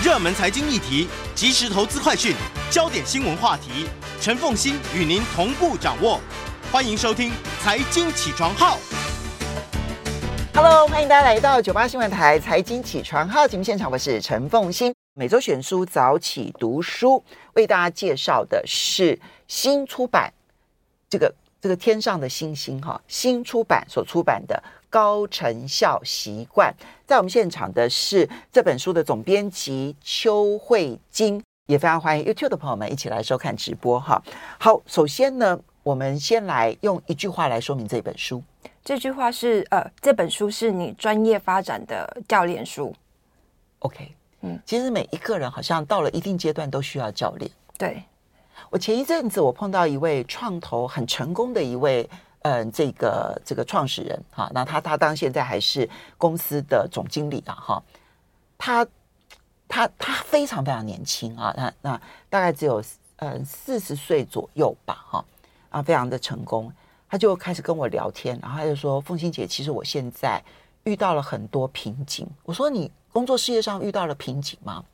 热门财经议题、即时投资快讯、焦点新闻话题，陈凤欣与您同步掌握。欢迎收听《财经起床号》。Hello，欢迎大家来到九八新闻台《财经起床号》节目现场，我是陈凤欣。每周选书早起读书，为大家介绍的是新出版这个这个天上的星星哈，新出版所出版的。高成效习惯，在我们现场的是这本书的总编辑邱慧晶，也非常欢迎 YouTube 的朋友们一起来收看直播哈。好，首先呢，我们先来用一句话来说明这本书。这句话是呃，这本书是你专业发展的教练书。OK，嗯，其实每一个人好像到了一定阶段都需要教练。对，我前一阵子我碰到一位创投很成功的一位。嗯，这个这个创始人哈，那他他当现在还是公司的总经理啊哈，他他他非常非常年轻啊，那那大概只有嗯四十岁左右吧哈啊，非常的成功，他就开始跟我聊天，然后他就说：“凤欣姐，其实我现在遇到了很多瓶颈。”我说：“你工作事业上遇到了瓶颈吗？”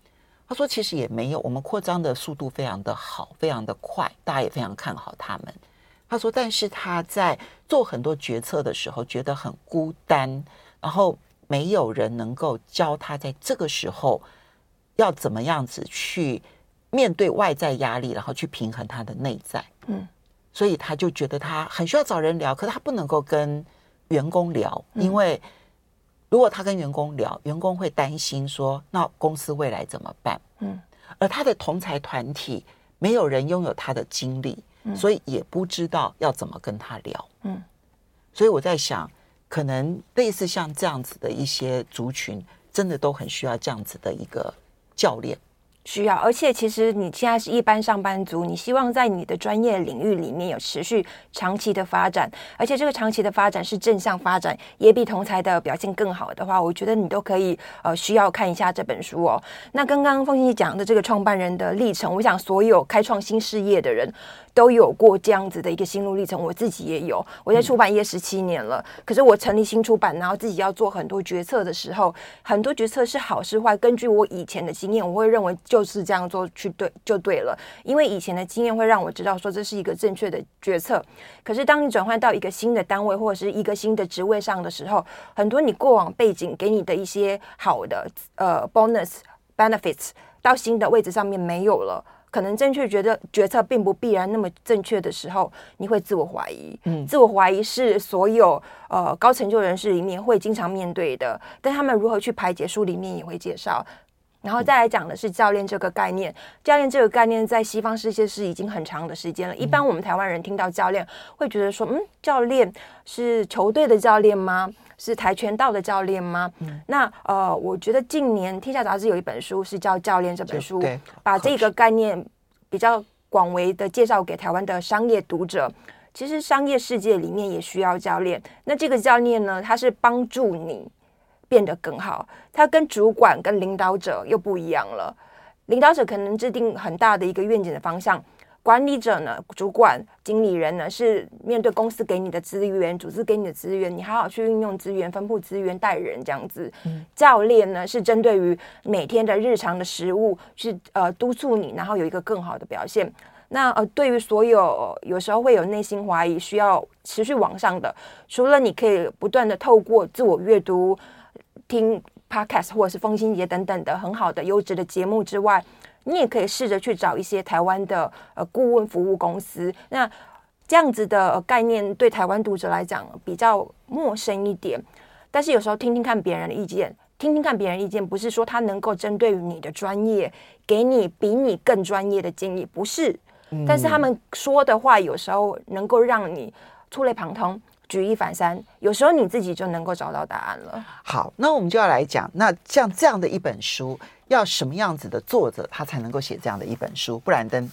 他说：“其实也没有，我们扩张的速度非常的好，非常的快，大家也非常看好他们。”他说：“但是他在做很多决策的时候觉得很孤单，然后没有人能够教他在这个时候要怎么样子去面对外在压力，然后去平衡他的内在。嗯，所以他就觉得他很需要找人聊，可是他不能够跟员工聊，因为如果他跟员工聊，员工会担心说，那公司未来怎么办？嗯，而他的同才团体没有人拥有他的经历。”所以也不知道要怎么跟他聊，嗯，所以我在想，可能类似像这样子的一些族群，真的都很需要这样子的一个教练。需要，而且其实你现在是一般上班族，你希望在你的专业领域里面有持续长期的发展，而且这个长期的发展是正向发展，也比同侪的表现更好的话，我觉得你都可以呃需要看一下这本书哦。那刚刚凤馨讲的这个创办人的历程，我想所有开创新事业的人都有过这样子的一个心路历程，我自己也有。我在出版业十七年了，可是我成立新出版，然后自己要做很多决策的时候，很多决策是好是坏，根据我以前的经验，我会认为。就是这样做去对就对了，因为以前的经验会让我知道说这是一个正确的决策。可是当你转换到一个新的单位或者是一个新的职位上的时候，很多你过往背景给你的一些好的呃 bonus benefits 到新的位置上面没有了，可能正确觉得决策并不必然那么正确的时候，你会自我怀疑。嗯，自我怀疑是所有呃高成就人士里面会经常面对的，但他们如何去排解，书里面也会介绍。然后再来讲的是教练这个概念，教练这个概念在西方世界是已经很长的时间了。一般我们台湾人听到教练，会觉得说，嗯，教练是球队的教练吗？是跆拳道的教练吗？嗯、那呃，我觉得近年《天下杂志》有一本书是叫《教练》这本书，把这个概念比较广为的介绍给台湾的商业读者。其实商业世界里面也需要教练。那这个教练呢，他是帮助你。变得更好，他跟主管跟领导者又不一样了。领导者可能制定很大的一个愿景的方向，管理者呢，主管、经理人呢，是面对公司给你的资源、组织给你的资源，你好好去运用资源、分布资源、带人这样子。嗯、教练呢，是针对于每天的日常的食物，是呃督促你，然后有一个更好的表现。那呃，对于所有有时候会有内心怀疑、需要持续往上的，除了你可以不断的透过自我阅读。听 podcast 或者是风心节等等的很好的优质的节目之外，你也可以试着去找一些台湾的呃顾问服务公司。那这样子的概念对台湾读者来讲比较陌生一点，但是有时候听听看别人的意见，听听看别人意见，不是说他能够针对于你的专业给你比你更专业的建议，不是。但是他们说的话有时候能够让你触类旁通。举一反三，有时候你自己就能够找到答案了。好，那我们就要来讲，那像这样的一本书，要什么样子的作者，他才能够写这样的一本书？布兰登，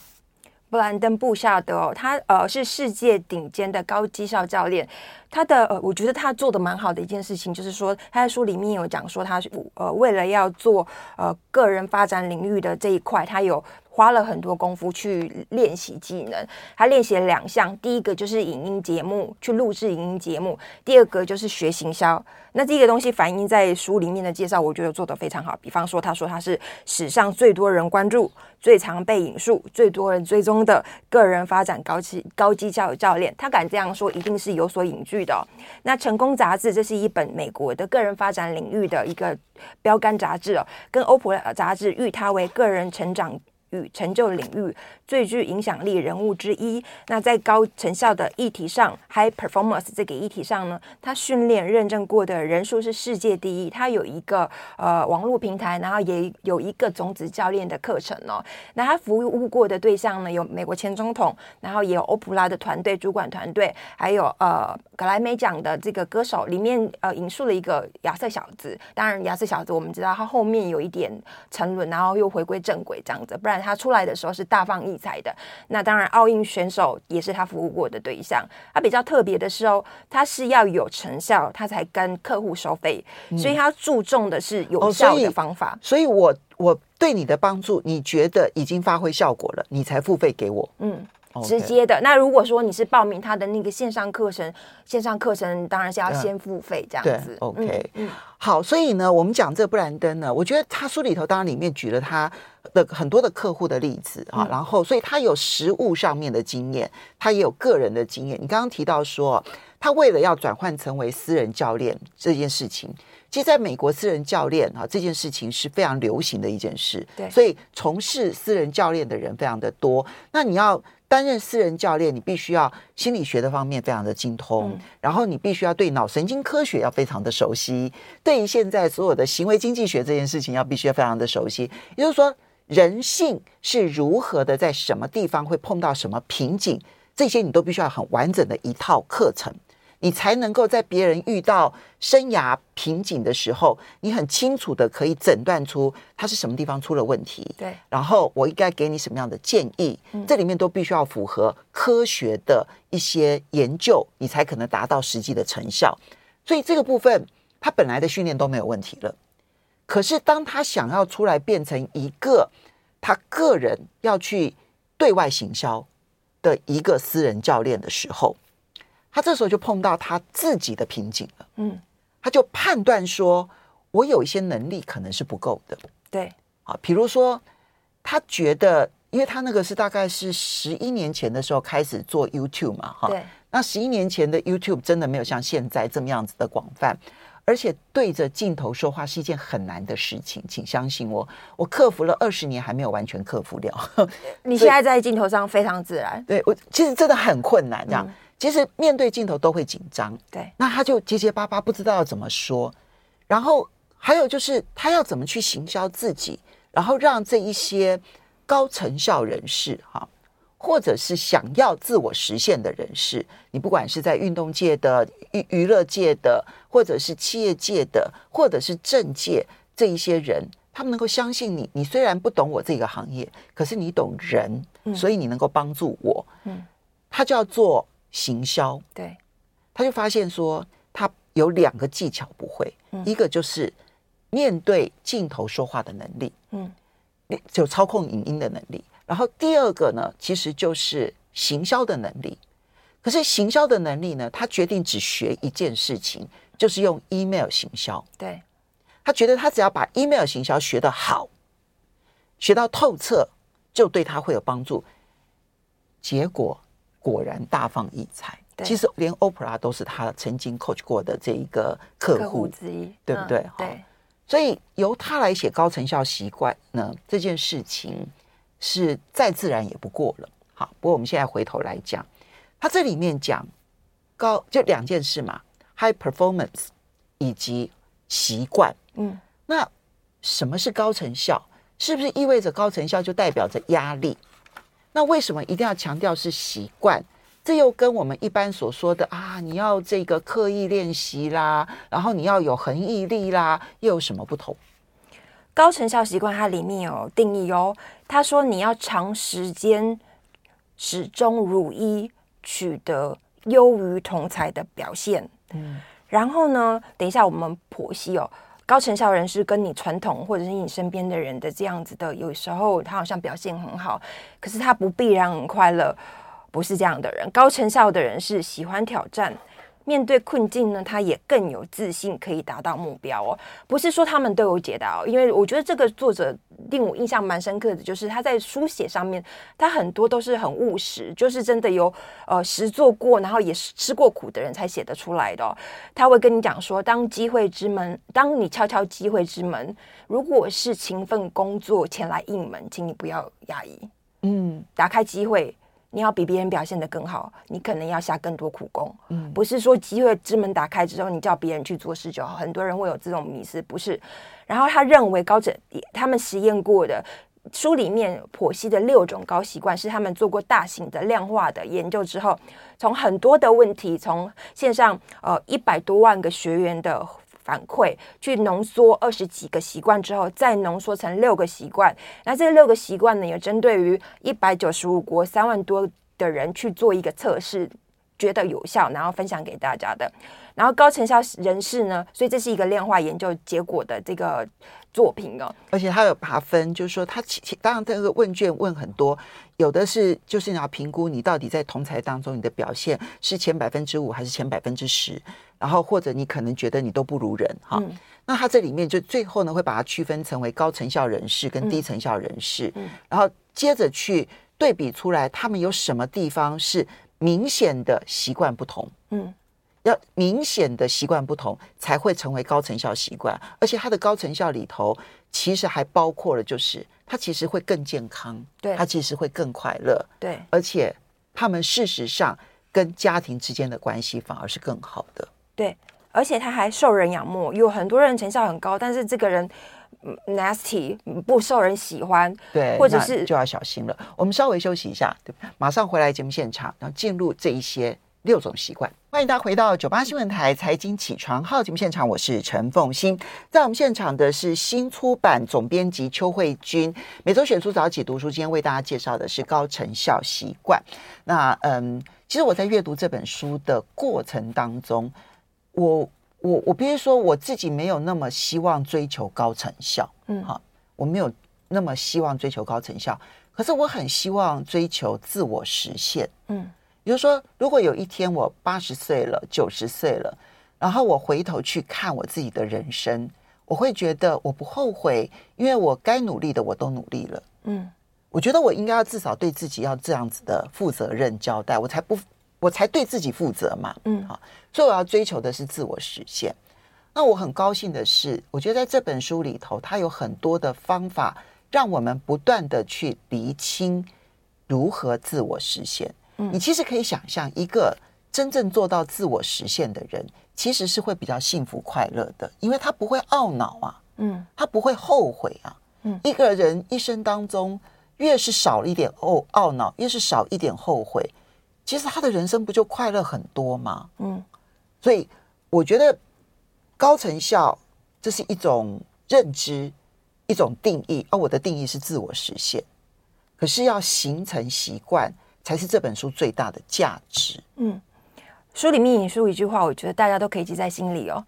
布兰登·布夏德哦，他呃是世界顶尖的高绩效教练。他的呃，我觉得他做的蛮好的一件事情，就是说他在书里面有讲说，他是呃为了要做呃个人发展领域的这一块，他有花了很多功夫去练习技能。他练习了两项，第一个就是影音节目，去录制影音节目；第二个就是学行销。那这个东西反映在书里面的介绍，我觉得做得非常好。比方说，他说他是史上最多人关注、最常被引述、最多人追踪的个人发展高级高级教育教练。他敢这样说，一定是有所隐据的。那《成功杂志》这是一本美国的个人发展领域的一个标杆杂志哦，跟欧普杂志誉他为个人成长与成就领域最具影响力人物之一。那在高成效的议题上，High Performance 这个议题上呢，他训练认证过的人数是世界第一。他有一个呃网络平台，然后也有一个种子教练的课程哦。那他服务过的对象呢，有美国前总统，然后也有欧普拉的团队主管团队，还有呃格莱美奖的这个歌手。里面呃引述了一个亚瑟小子，当然亚瑟小子我们知道他后面有一点沉沦，然后又回归正轨这样子，不然。他出来的时候是大放异彩的，那当然奥运选手也是他服务过的对象。他比较特别的是哦，他是要有成效，他才跟客户收费，嗯、所以他注重的是有效的方法。哦、所以，所以我我对你的帮助，你觉得已经发挥效果了，你才付费给我。嗯。直接的。那如果说你是报名他的那个线上课程，线上课程当然是要先付费这样子。OK，嗯，好，所以呢，我们讲这布兰登呢，我觉得他书里头当然里面举了他的很多的客户的例子啊，然后所以他有实务上面的经验，他也有个人的经验。你刚刚提到说，他为了要转换成为私人教练这件事情，其实在美国私人教练啊这件事情是非常流行的一件事，对，所以从事私人教练的人非常的多。那你要。担任私人教练，你必须要心理学的方面非常的精通，嗯、然后你必须要对脑神经科学要非常的熟悉，对于现在所有的行为经济学这件事情要必须要非常的熟悉。也就是说，人性是如何的，在什么地方会碰到什么瓶颈，这些你都必须要很完整的一套课程。你才能够在别人遇到生涯瓶颈的时候，你很清楚的可以诊断出他是什么地方出了问题。对，然后我应该给你什么样的建议？嗯，这里面都必须要符合科学的一些研究，你才可能达到实际的成效。所以这个部分，他本来的训练都没有问题了。可是当他想要出来变成一个他个人要去对外行销的一个私人教练的时候，他这时候就碰到他自己的瓶颈了，嗯，他就判断说，我有一些能力可能是不够的，对，啊，比如说，他觉得，因为他那个是大概是十一年前的时候开始做 YouTube 嘛，哈，对，那十一年前的 YouTube 真的没有像现在这么样子的广泛，而且对着镜头说话是一件很难的事情，请相信我，我克服了二十年还没有完全克服掉。你现在在镜头上非常自然，对我其实真的很困难，这样。嗯其实面对镜头都会紧张，对，那他就结结巴巴，不知道要怎么说。然后还有就是他要怎么去行销自己，然后让这一些高成效人士哈，或者是想要自我实现的人士，你不管是在运动界的、娱娱乐界的，或者是企业界的，或者是政界这一些人，他们能够相信你。你虽然不懂我这个行业，可是你懂人，所以你能够帮助我。嗯，他就要做。行销，对，他就发现说，他有两个技巧不会，嗯、一个就是面对镜头说话的能力，嗯，就操控影音的能力。然后第二个呢，其实就是行销的能力。可是行销的能力呢，他决定只学一件事情，就是用 email 行销。对，他觉得他只要把 email 行销学得好，学到透彻，就对他会有帮助。结果。果然大放异彩。其实连 Oprah 都是他曾经 coach 过的这一个客户，客户之一，对不对？嗯、对。所以由他来写高成效习惯呢，这件事情是再自然也不过了。好，不过我们现在回头来讲，他这里面讲高就两件事嘛，high performance 以及习惯。嗯，那什么是高成效？是不是意味着高成效就代表着压力？那为什么一定要强调是习惯？这又跟我们一般所说的啊，你要这个刻意练习啦，然后你要有恒毅力啦，又有什么不同？高成效习惯它里面有定义哦。他说你要长时间始终如一，取得优于同才的表现。嗯，然后呢，等一下我们剖析哦。高成效人是跟你传统或者是你身边的人的这样子的，有时候他好像表现很好，可是他不必然很快乐，不是这样的人。高成效的人是喜欢挑战。面对困境呢，他也更有自信，可以达到目标哦。不是说他们都有解答哦，因为我觉得这个作者令我印象蛮深刻的，就是他在书写上面，他很多都是很务实，就是真的有呃实做过，然后也吃过苦的人才写得出来的哦。他会跟你讲说，当机会之门，当你敲敲机会之门，如果是勤奋工作前来应门，请你不要压抑，嗯，打开机会。你要比别人表现得更好，你可能要下更多苦功。嗯，不是说机会之门打开之后，你叫别人去做事就好。很多人会有这种迷思，不是。然后他认为高者他们实验过的书里面剖析的六种高习惯，是他们做过大型的量化的研究之后，从很多的问题，从线上呃一百多万个学员的。反馈去浓缩二十几个习惯之后，再浓缩成六个习惯。那这六个习惯呢，也针对于一百九十五国三万多的人去做一个测试，觉得有效，然后分享给大家的。然后高成效人士呢，所以这是一个量化研究结果的这个作品哦。而且他有爬分，就是说他其当然这个问卷问很多，有的是就是你要评估你到底在同才当中你的表现是前百分之五还是前百分之十。然后或者你可能觉得你都不如人哈，嗯、那他这里面就最后呢会把它区分成为高成效人士跟低成效人士，嗯嗯、然后接着去对比出来他们有什么地方是明显的习惯不同，嗯，要明显的习惯不同才会成为高成效习惯，而且它的高成效里头其实还包括了就是他其实会更健康，对，他其实会更快乐，对，而且他们事实上跟家庭之间的关系反而是更好的。对，而且他还受人仰慕，有很多人成效很高，但是这个人 nasty 不受人喜欢，对，或者是就要小心了。我们稍微休息一下，对，马上回来节目现场，然后进入这一些六种习惯。欢迎大家回到九八新闻台财经起床号节目现场，我是陈凤欣，在我们现场的是新出版总编辑邱慧君，每周选出早起读书，今天为大家介绍的是高成效习惯。那嗯，其实我在阅读这本书的过程当中。我我我必须说，我自己没有那么希望追求高成效，嗯，好，我没有那么希望追求高成效，可是我很希望追求自我实现，嗯，比如说，如果有一天我八十岁了、九十岁了，然后我回头去看我自己的人生，我会觉得我不后悔，因为我该努力的我都努力了，嗯，我觉得我应该要至少对自己要这样子的负责任交代，我才不。我才对自己负责嘛，嗯，好，所以我要追求的是自我实现。那我很高兴的是，我觉得在这本书里头，它有很多的方法，让我们不断的去厘清如何自我实现。嗯，你其实可以想象，一个真正做到自我实现的人，其实是会比较幸福快乐的，因为他不会懊恼啊，嗯，他不会后悔啊，嗯，一个人一生当中，越是少一点懊懊恼，越是少一点后悔。其实他的人生不就快乐很多吗？嗯，所以我觉得高成效这是一种认知，一种定义，而我的定义是自我实现。可是要形成习惯，才是这本书最大的价值。嗯，书里面引述一句话，我觉得大家都可以记在心里哦：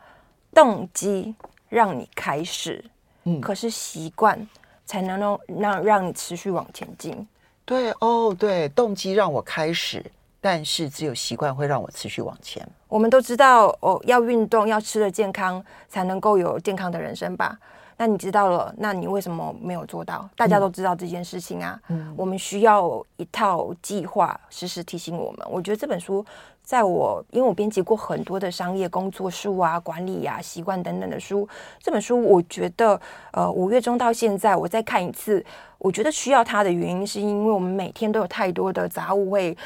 动机让你开始，嗯，可是习惯才能让让让你持续往前进。对哦，对，动机让我开始。但是只有习惯会让我持续往前。我们都知道哦，要运动，要吃得健康，才能够有健康的人生吧？那你知道了，那你为什么没有做到？大家都知道这件事情啊。嗯，我们需要一套计划，时时提醒我们。我觉得这本书，在我因为我编辑过很多的商业工作书啊、管理啊、习惯等等的书，这本书我觉得，呃，五月中到现在，我再看一次，我觉得需要它的原因，是因为我们每天都有太多的杂物会。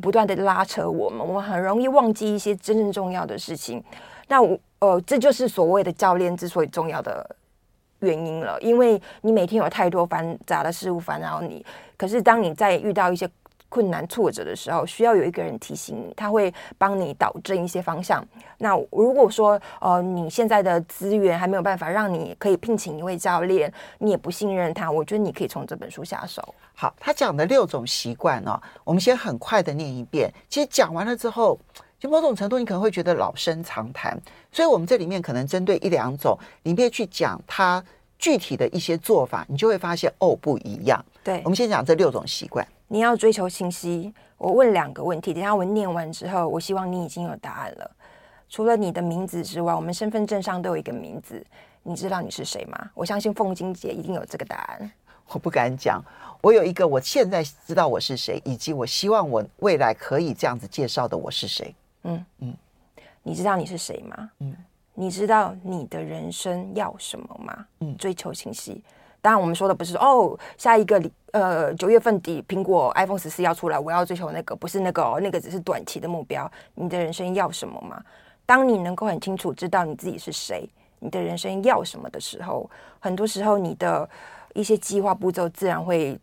不断的拉扯我们，我们很容易忘记一些真正重要的事情。那我呃，这就是所谓的教练之所以重要的原因了，因为你每天有太多繁杂的事物烦扰你。可是当你在遇到一些困难挫折的时候，需要有一个人提醒你，他会帮你导正一些方向。那如果说呃，你现在的资源还没有办法让你可以聘请一位教练，你也不信任他，我觉得你可以从这本书下手。好，他讲的六种习惯哦，我们先很快的念一遍。其实讲完了之后，就某种程度你可能会觉得老生常谈，所以我们这里面可能针对一两种，里面去讲它具体的一些做法，你就会发现哦不一样。对，我们先讲这六种习惯。你要追求清晰。我问两个问题，等下我念完之后，我希望你已经有答案了。除了你的名字之外，我们身份证上都有一个名字，你知道你是谁吗？我相信凤金姐一定有这个答案。我不敢讲，我有一个，我现在知道我是谁，以及我希望我未来可以这样子介绍的我是谁。嗯嗯，你知道你是谁吗？嗯，你知道你的人生要什么吗？嗯，追求清晰。当然，我们说的不是哦，下一个呃九月份底苹果 iPhone 十四要出来，我要追求那个，不是那个哦，那个只是短期的目标。你的人生要什么吗？当你能够很清楚知道你自己是谁，你的人生要什么的时候，很多时候你的一些计划步骤自然会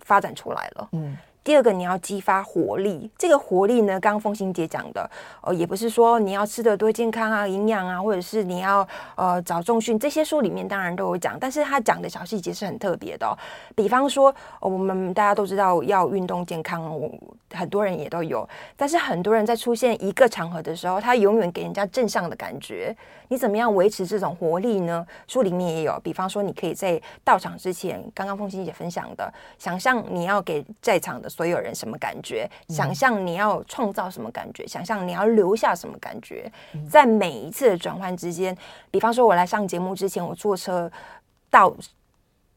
发展出来了。嗯。第二个，你要激发活力。这个活力呢，刚刚凤馨姐讲的，呃，也不是说你要吃的多健康啊、营养啊，或者是你要呃找重训，这些书里面当然都有讲，但是他讲的小细节是很特别的哦。比方说，我们大家都知道要运动健康，我很多人也都有，但是很多人在出现一个场合的时候，他永远给人家正向的感觉。你怎么样维持这种活力呢？书里面也有，比方说，你可以在到场之前，刚刚凤馨姐分享的，想象你要给在场的。所有人什么感觉？想象你要创造什么感觉？想象你要留下什么感觉？在每一次的转换之间，比方说，我来上节目之前，我坐车到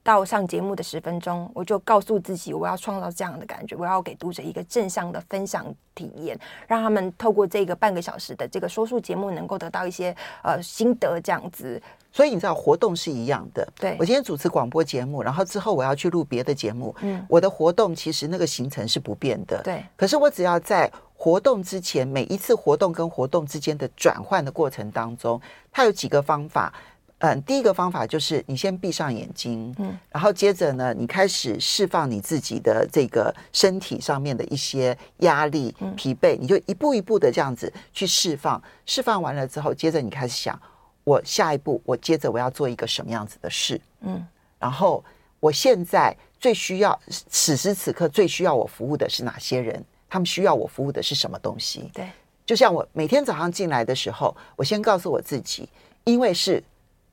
到上节目的十分钟，我就告诉自己，我要创造这样的感觉，我要给读者一个正向的分享体验，让他们透过这个半个小时的这个说书节目，能够得到一些呃心得，这样子。所以你知道活动是一样的。对，我今天主持广播节目，然后之后我要去录别的节目。嗯，我的活动其实那个行程是不变的。对，可是我只要在活动之前，每一次活动跟活动之间的转换的过程当中，它有几个方法。嗯，第一个方法就是你先闭上眼睛，嗯，然后接着呢，你开始释放你自己的这个身体上面的一些压力、疲惫，你就一步一步的这样子去释放。释放完了之后，接着你开始想。我下一步，我接着我要做一个什么样子的事？嗯，然后我现在最需要，此时此刻最需要我服务的是哪些人？他们需要我服务的是什么东西？对，就像我每天早上进来的时候，我先告诉我自己，因为是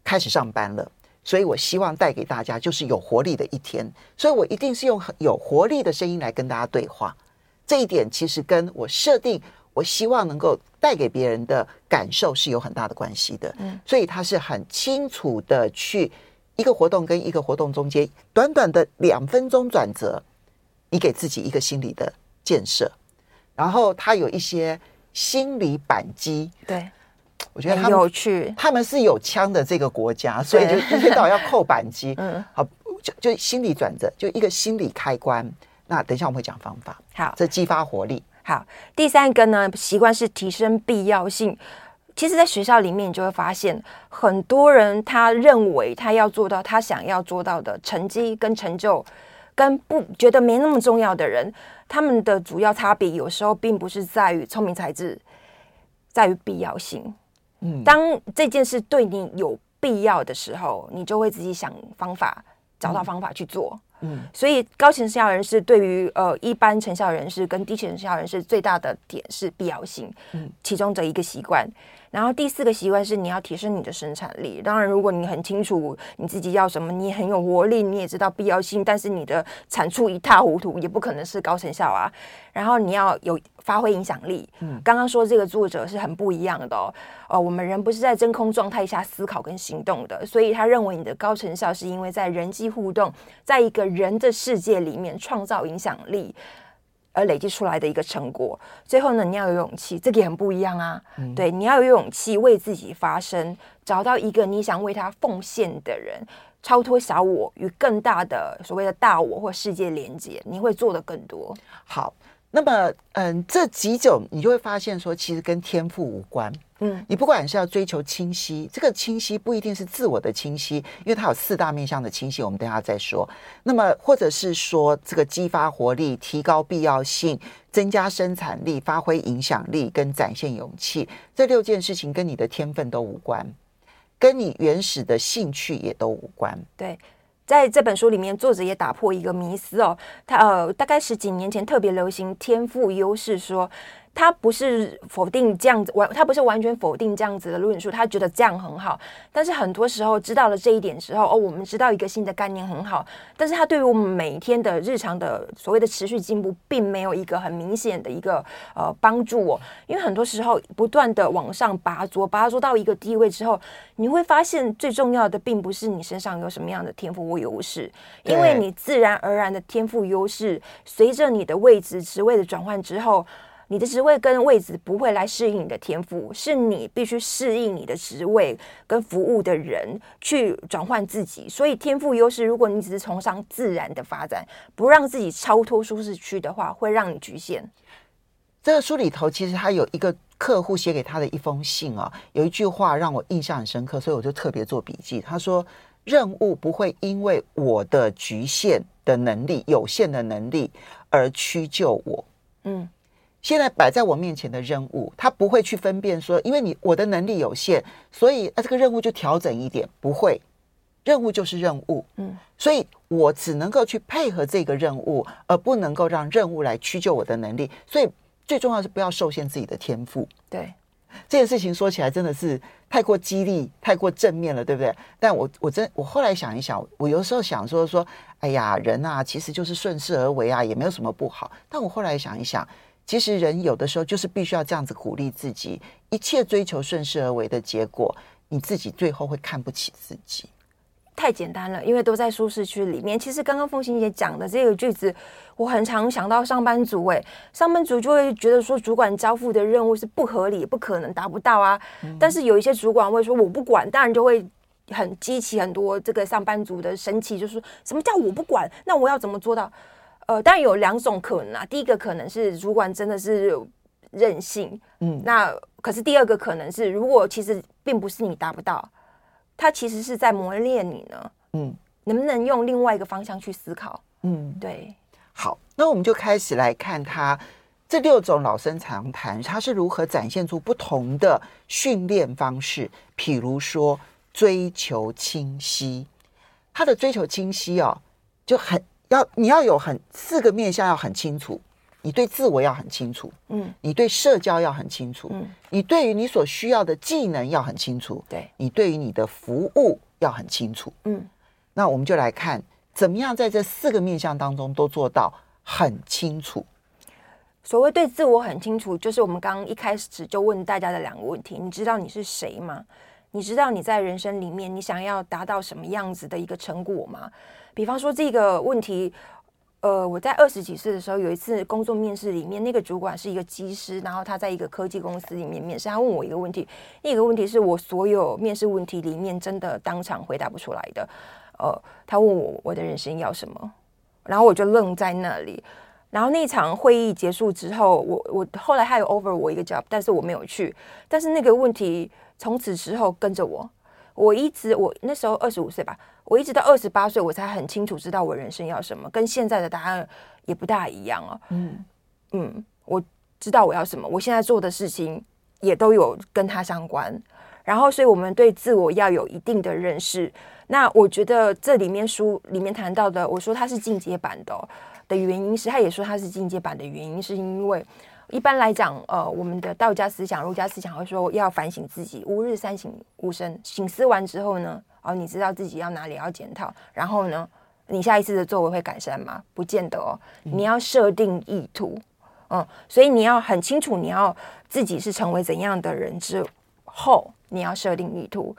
开始上班了，所以我希望带给大家就是有活力的一天，所以我一定是用很有活力的声音来跟大家对话。这一点其实跟我设定。我希望能够带给别人的感受是有很大的关系的，嗯，所以他是很清楚的去一个活动跟一个活动中间短短的两分钟转折，你给自己一个心理的建设，然后他有一些心理扳机，对，我觉得他们有趣，他们是有枪的这个国家，所以就一天到晚要扣扳机，嗯，好，就就心理转折，就一个心理开关。那等一下我们会讲方法，好，这激发活力。好，第三个呢，习惯是提升必要性。其实，在学校里面，你就会发现，很多人他认为他要做到他想要做到的成绩跟成就，跟不觉得没那么重要的人，他们的主要差别有时候并不是在于聪明才智，在于必要性。嗯，当这件事对你有必要的时候，你就会自己想方法，找到方法去做。嗯，所以高成效人士对于呃一般成效人士跟低成效人士最大的点是必要性，嗯，其中的一个习惯。然后第四个习惯是你要提升你的生产力。当然，如果你很清楚你自己要什么，你很有活力，你也知道必要性，但是你的产出一塌糊涂，也不可能是高成效啊。然后你要有发挥影响力。嗯，刚刚说这个作者是很不一样的哦。呃，我们人不是在真空状态下思考跟行动的，所以他认为你的高成效是因为在人际互动，在一个人的世界里面创造影响力。而累积出来的一个成果，最后呢，你要有勇气，这个也很不一样啊。嗯、对，你要有勇气为自己发声，找到一个你想为他奉献的人，超脱小我与更大的所谓的大我或世界连接，你会做的更多。好。那么，嗯，这几种你就会发现说，其实跟天赋无关。嗯，你不管是要追求清晰，这个清晰不一定是自我的清晰，因为它有四大面向的清晰，我们等下再说。那么，或者是说这个激发活力、提高必要性、增加生产力、发挥影响力跟展现勇气，这六件事情跟你的天分都无关，跟你原始的兴趣也都无关。对。在这本书里面，作者也打破一个迷思哦。他呃，大概十几年前特别流行天赋优势说，说他不是否定这样子完，他不是完全否定这样子的论述，他觉得这样很好。但是很多时候知道了这一点之后，哦，我们知道一个新的概念很好，但是他对于我们每一天的日常的所谓的持续进步，并没有一个很明显的一个呃帮助哦。因为很多时候不断的往上拔擢，拔擢到一个地位之后，你会发现最重要的并不是你身上有什么样的天赋或优势，因为你自然而然的天赋优势，随着你的位置职位的转换之后。你的职位跟位置不会来适应你的天赋，是你必须适应你的职位跟服务的人去转换自己。所以天赋优势，如果你只是崇尚自然的发展，不让自己超脱舒适区的话，会让你局限。这个书里头其实他有一个客户写给他的一封信啊，有一句话让我印象很深刻，所以我就特别做笔记。他说：“任务不会因为我的局限的能力、有限的能力而屈就我。”嗯。现在摆在我面前的任务，他不会去分辨说，因为你我的能力有限，所以啊这个任务就调整一点，不会，任务就是任务，嗯，所以我只能够去配合这个任务，而不能够让任务来屈就我的能力。所以最重要是不要受限自己的天赋。对，这件事情说起来真的是太过激励、太过正面了，对不对？但我我真我后来想一想，我有时候想说说，哎呀，人啊，其实就是顺势而为啊，也没有什么不好。但我后来想一想。其实人有的时候就是必须要这样子鼓励自己，一切追求顺势而为的结果，你自己最后会看不起自己。太简单了，因为都在舒适区里面。其实刚刚凤琴姐讲的这个句子，我很常想到上班族。哎，上班族就会觉得说，主管交付的任务是不合理、不可能达不到啊。嗯。但是有一些主管会说我不管，当然就会很激起很多这个上班族的生气，就是说什么叫我不管？那我要怎么做到？呃，当然有两种可能啊。第一个可能是主管真的是任性，嗯，那可是第二个可能是，如果其实并不是你达不到，他其实是在磨练你呢，嗯，能不能用另外一个方向去思考？嗯，对。好，那我们就开始来看他这六种老生常谈，他是如何展现出不同的训练方式。譬如说，追求清晰，他的追求清晰哦，就很。要你要有很四个面向要很清楚，你对自我要很清楚，嗯，你对社交要很清楚，嗯，你对于你所需要的技能要很清楚，对，你对于你的服务要很清楚，嗯，那我们就来看怎么样在这四个面向当中都做到很清楚。所谓对自我很清楚，就是我们刚刚一开始就问大家的两个问题：你知道你是谁吗？你知道你在人生里面你想要达到什么样子的一个成果吗？比方说这个问题，呃，我在二十几岁的时候有一次工作面试里面，那个主管是一个技师，然后他在一个科技公司里面面试，他问我一个问题，那个问题是我所有面试问题里面真的当场回答不出来的。呃，他问我我的人生要什么，然后我就愣在那里。然后那场会议结束之后，我我后来还有 over 我一个 job，但是我没有去。但是那个问题从此之后跟着我。我一直我那时候二十五岁吧，我一直到二十八岁，我才很清楚知道我人生要什么，跟现在的答案也不大一样哦。嗯嗯，我知道我要什么，我现在做的事情也都有跟它相关。然后，所以我们对自我要有一定的认识。那我觉得这里面书里面谈到的，我说它是进阶版的哦，的原因是，他也说它是进阶版的原因，是因为。一般来讲，呃，我们的道家思想、儒家思想会说要反省自己，吾日三省吾身。省思完之后呢，哦，你知道自己要哪里要检讨，然后呢，你下一次的作为会改善吗？不见得哦。你要设定意图，嗯，所以你要很清楚你要自己是成为怎样的人之后，你要设定意图，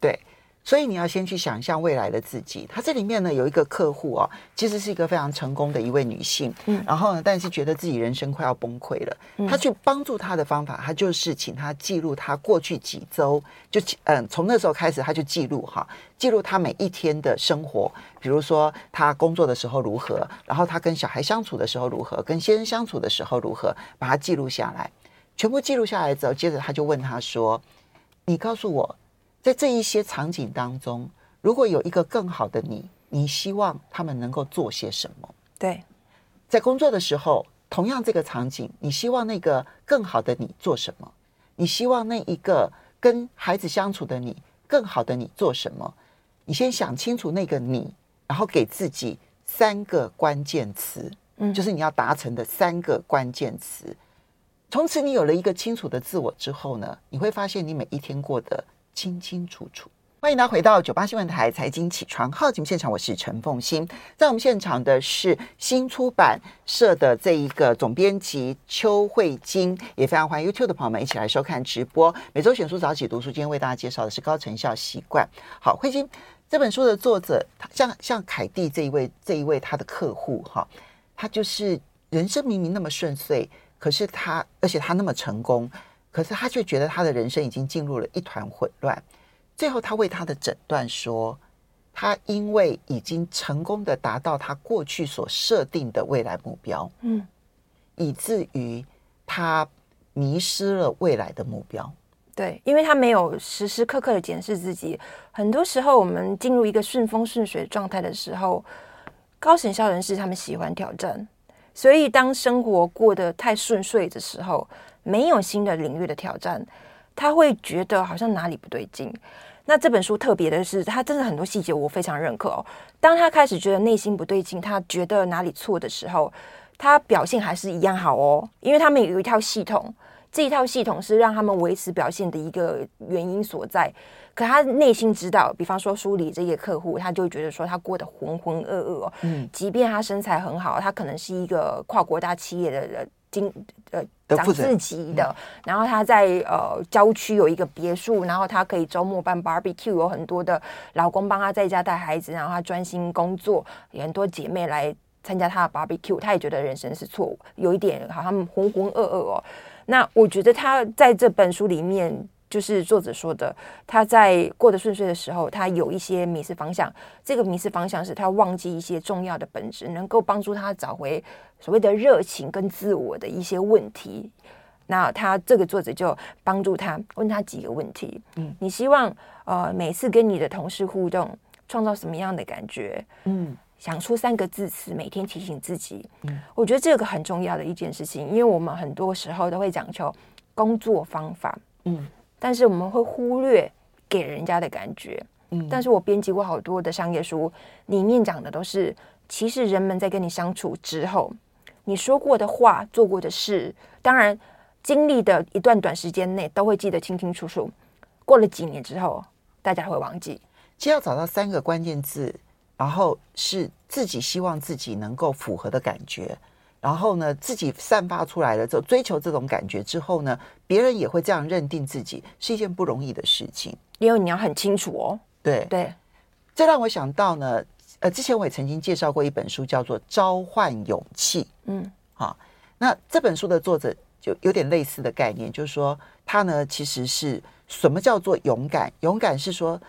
对。所以你要先去想象未来的自己。他这里面呢有一个客户哦，其实是一个非常成功的一位女性。嗯，然后呢，但是觉得自己人生快要崩溃了。他去帮助她的方法，他就是请她记录她过去几周，就嗯，从那时候开始，他就记录哈，记录她每一天的生活。比如说她工作的时候如何，然后她跟小孩相处的时候如何，跟先生相处的时候如何，把它记录下来，全部记录下来之后，接着他就问他说：“你告诉我。”在这一些场景当中，如果有一个更好的你，你希望他们能够做些什么？对，在工作的时候，同样这个场景，你希望那个更好的你做什么？你希望那一个跟孩子相处的你，更好的你做什么？你先想清楚那个你，然后给自己三个关键词，嗯，就是你要达成的三个关键词。从此你有了一个清楚的自我之后呢，你会发现你每一天过得清清楚楚。欢迎大家回到九八新闻台财经起床号节目现场，我是陈凤欣，在我们现场的是新出版社的这一个总编辑邱慧金，也非常欢迎 YouTube 的朋友们一起来收看直播。每周选书早起读书，今天为大家介绍的是高成效习惯。好，慧金这本书的作者，像像凯蒂这一位这一位他的客户哈，他就是人生明明那么顺遂，可是他而且他那么成功，可是他却觉得他的人生已经进入了一团混乱。最后，他为他的诊断说，他因为已经成功的达到他过去所设定的未来目标，嗯，以至于他迷失了未来的目标。对，因为他没有时时刻刻的检视自己。很多时候，我们进入一个顺风顺水的状态的时候，高成效人士他们喜欢挑战，所以当生活过得太顺遂的时候，没有新的领域的挑战，他会觉得好像哪里不对劲。那这本书特别的是，他真的很多细节我非常认可哦。当他开始觉得内心不对劲，他觉得哪里错的时候，他表现还是一样好哦，因为他们有一套系统，这一套系统是让他们维持表现的一个原因所在。可他内心知道，比方说梳理这些客户，他就觉得说他过得浑浑噩噩哦。嗯，即便他身材很好，他可能是一个跨国大企业的人。经呃长自己的，然后他在呃郊区有一个别墅，然后他可以周末办 barbecue，有很多的老公帮他在家带孩子，然后他专心工作，有很多姐妹来参加他的 barbecue，他也觉得人生是错误，有一点好像浑浑噩噩哦。那我觉得他在这本书里面。就是作者说的，他在过得顺遂的时候，他有一些迷失方向。这个迷失方向是他忘记一些重要的本质，能够帮助他找回所谓的热情跟自我的一些问题。那他这个作者就帮助他问他几个问题：嗯，你希望呃每次跟你的同事互动，创造什么样的感觉？嗯，想出三个字词，每天提醒自己。嗯，我觉得这个很重要的一件事情，因为我们很多时候都会讲求工作方法。嗯。但是我们会忽略给人家的感觉，嗯，但是我编辑过好多的商业书，里面讲的都是，其实人们在跟你相处之后，你说过的话、做过的事，当然经历的一段短时间内都会记得清清楚楚，过了几年之后，大家会忘记。只要找到三个关键字，然后是自己希望自己能够符合的感觉。然后呢，自己散发出来了之后，追求这种感觉之后呢，别人也会这样认定自己，是一件不容易的事情。因为你要很清楚哦。对对，这让我想到呢，呃，之前我也曾经介绍过一本书，叫做《召唤勇气》。嗯，好，那这本书的作者就有点类似的概念，就是说他呢，其实是什么叫做勇敢？勇敢是说，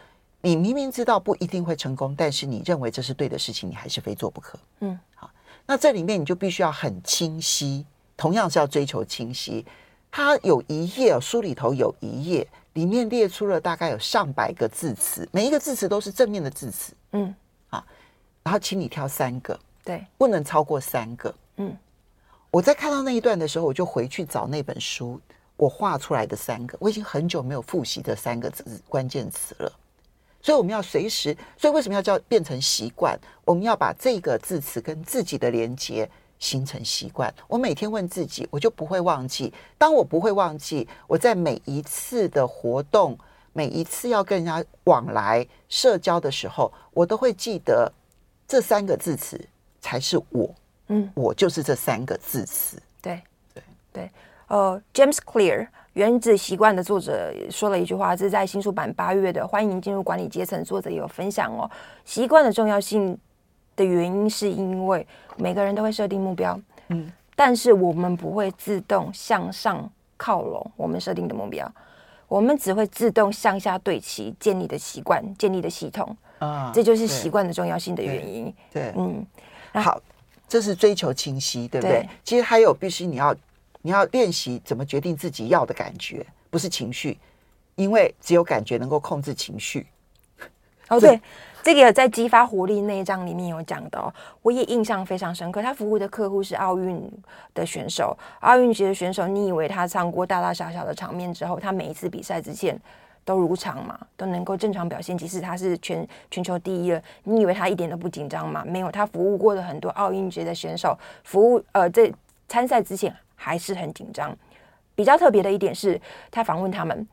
你明明知道不一定会成功，但是你认为这是对的事情，你还是非做不可。嗯，好。那这里面你就必须要很清晰，同样是要追求清晰。它有一页书里头有一页，里面列出了大概有上百个字词，每一个字词都是正面的字词。嗯，啊，然后请你挑三个，对，不能超过三个。嗯，我在看到那一段的时候，我就回去找那本书，我画出来的三个，我已经很久没有复习这三个字关键词了。所以我们要随时，所以为什么要叫变成习惯？我们要把这个字词跟自己的连接形成习惯。我每天问自己，我就不会忘记。当我不会忘记，我在每一次的活动，每一次要跟人家往来社交的时候，我都会记得这三个字词才是我。嗯，我就是这三个字词。对对对。呃，uh，James Clear。原子习惯的作者说了一句话，这是在新书版八月的《欢迎进入管理阶层》，作者也有分享哦。习惯的重要性的原因，是因为每个人都会设定目标，嗯，但是我们不会自动向上靠拢我们设定的目标，我们只会自动向下对齐建立的习惯、建立的系统啊，这就是习惯的重要性的原因。对，对嗯，好，这是追求清晰，对不对？对其实还有必须你要。你要练习怎么决定自己要的感觉，不是情绪，因为只有感觉能够控制情绪。哦，对，这个在激发活力那一章里面有讲到，我也印象非常深刻。他服务的客户是奥运的选手，奥运级的选手，你以为他唱过大大小小的场面之后，他每一次比赛之前都如常嘛，都能够正常表现，即使他是全全球第一了，你以为他一点都不紧张吗？没有，他服务过的很多奥运级的选手，服务呃，在参赛之前。还是很紧张，比较特别的一点是，他访问他们，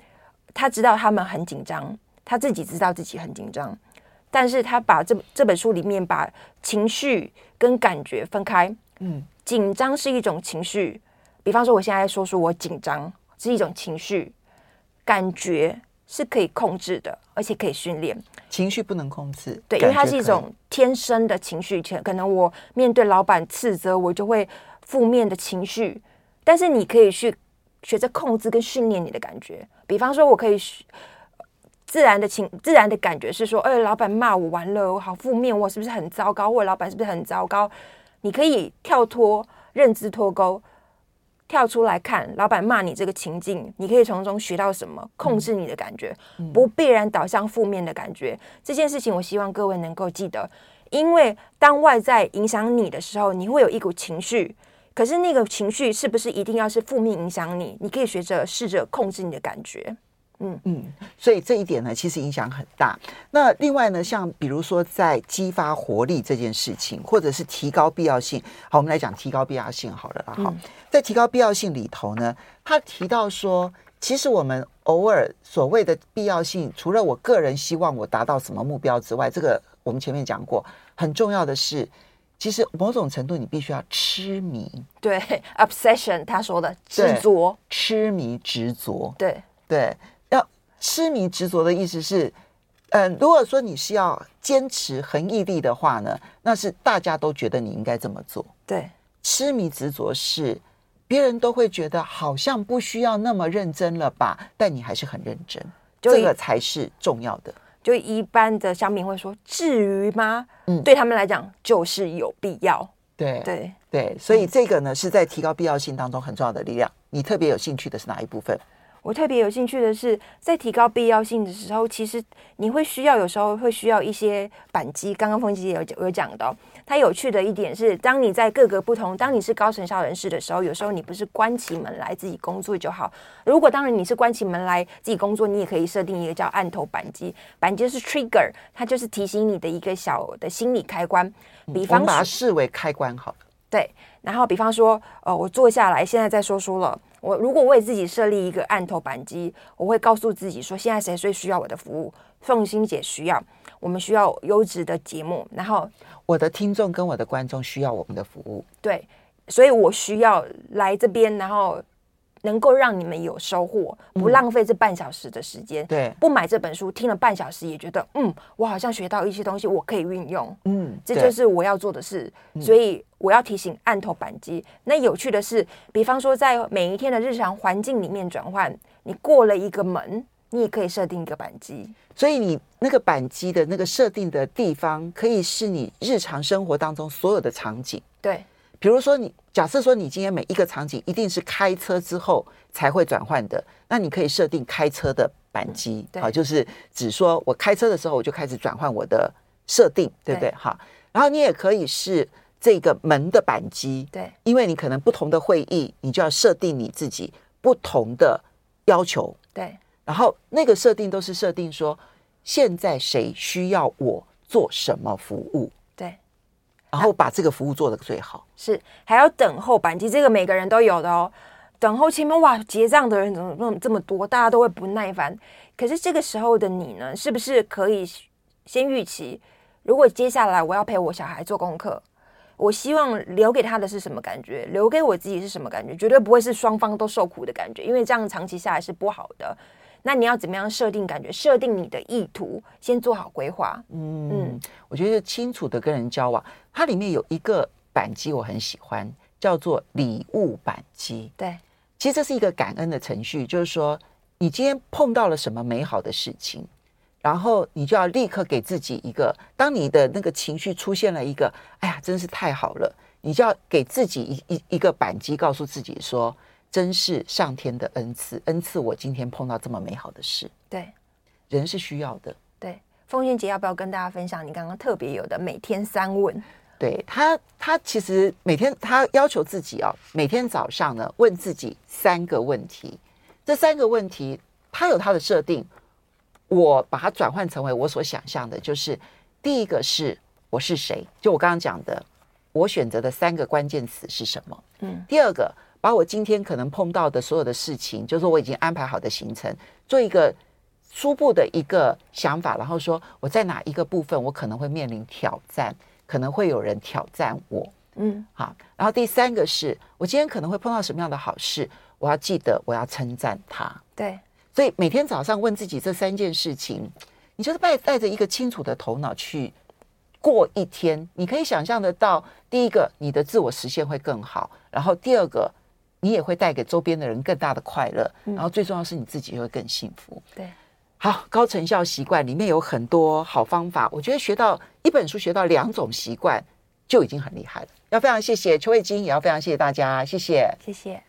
他知道他们很紧张，他自己知道自己很紧张，但是他把这这本书里面把情绪跟感觉分开。嗯，紧张是一种情绪，比方说我现在说说我紧张是一种情绪，感觉是可以控制的，而且可以训练。情绪不能控制，对，因为它是一种天生的情绪。可能我面对老板斥责，我就会负面的情绪。但是你可以去学着控制跟训练你的感觉。比方说，我可以自然的情自然的感觉是说，哎，老板骂我完了，我好负面，我是不是很糟糕？或者老板是不是很糟糕？你可以跳脱认知脱钩。跳出来看，老板骂你这个情境，你可以从中学到什么？控制你的感觉，嗯、不必然导向负面的感觉。这件事情，我希望各位能够记得，因为当外在影响你的时候，你会有一股情绪，可是那个情绪是不是一定要是负面影响你？你可以学着试着控制你的感觉。嗯嗯，所以这一点呢，其实影响很大。那另外呢，像比如说在激发活力这件事情，或者是提高必要性，好，我们来讲提高必要性好了啦。好，在提高必要性里头呢，他提到说，其实我们偶尔所谓的必要性，除了我个人希望我达到什么目标之外，这个我们前面讲过，很重要的是，其实某种程度你必须要痴迷。对，obsession，他说的执着，痴迷执着，对对。要痴迷执着的意思是，嗯、呃，如果说你是要坚持恒毅力的话呢，那是大家都觉得你应该这么做。对，痴迷执着是别人都会觉得好像不需要那么认真了吧，但你还是很认真，这个才是重要的。就一般的乡民会说：“至于吗？”嗯，对他们来讲就是有必要。对对对，所以这个呢是在提高必要性当中很重要的力量。你特别有兴趣的是哪一部分？我特别有兴趣的是，在提高必要性的时候，其实你会需要，有时候会需要一些扳机。刚刚凤姐也有有讲到，它有趣的一点是，当你在各个不同，当你是高成效人士的时候，有时候你不是关起门来自己工作就好。如果当然你是关起门来自己工作，你也可以设定一个叫按头扳机，扳机是 trigger，它就是提醒你的一个小的心理开关。比方把它视为开关好了。对，然后比方说，呃，我坐下来，现在在说书了。我如果为自己设立一个按头扳机，我会告诉自己说：现在谁最需要我的服务？凤心姐需要，我们需要优质的节目。然后我的听众跟我的观众需要我们的服务。对，所以我需要来这边，然后。能够让你们有收获，不浪费这半小时的时间。对，不买这本书，听了半小时也觉得，嗯，我好像学到一些东西，我可以运用。嗯，这就是我要做的事。所以我要提醒按头扳机。那有趣的是，比方说在每一天的日常环境里面转换，你过了一个门，你也可以设定一个板机。所以你那个板机的那个设定的地方，可以是你日常生活当中所有的场景。对。比如说你，假设说你今天每一个场景一定是开车之后才会转换的，那你可以设定开车的板机，好，就是只说我开车的时候我就开始转换我的设定，对不对？好，然后你也可以是这个门的板机，对，因为你可能不同的会议，你就要设定你自己不同的要求，对，然后那个设定都是设定说现在谁需要我做什么服务。对然后把这个服务做得最好，是还要等候扳机，这个每个人都有的哦。等候前面哇，结账的人怎么这么这么多，大家都会不耐烦。可是这个时候的你呢，是不是可以先预期？如果接下来我要陪我小孩做功课，我希望留给他的是什么感觉？留给我自己是什么感觉？绝对不会是双方都受苦的感觉，因为这样长期下来是不好的。那你要怎么样设定感觉？设定你的意图，先做好规划。嗯嗯，我觉得清楚的跟人交往，它里面有一个板机我很喜欢，叫做礼物板机。对，其实这是一个感恩的程序，就是说你今天碰到了什么美好的事情，然后你就要立刻给自己一个，当你的那个情绪出现了一个，哎呀，真是太好了，你就要给自己一一一个扳机，告诉自己说。真是上天的恩赐，恩赐我今天碰到这么美好的事。对，人是需要的。对，凤馨姐要不要跟大家分享你刚刚特别有的每天三问？对他，他其实每天他要求自己哦，每天早上呢问自己三个问题。这三个问题他有他的设定，我把它转换成为我所想象的，就是第一个是我是谁？就我刚刚讲的，我选择的三个关键词是什么？嗯，第二个。把我今天可能碰到的所有的事情，就是我已经安排好的行程，做一个初步的一个想法，然后说我在哪一个部分我可能会面临挑战，可能会有人挑战我，嗯，好。然后第三个是我今天可能会碰到什么样的好事，我要记得我要称赞他。对，所以每天早上问自己这三件事情，你就是带带着一个清楚的头脑去过一天。你可以想象得到，第一个你的自我实现会更好，然后第二个。你也会带给周边的人更大的快乐，然后最重要是你自己会更幸福。对，好，高成效习惯里面有很多好方法，我觉得学到一本书学到两种习惯就已经很厉害了。要非常谢谢邱慧晶，也要非常谢谢大家，谢谢，谢谢。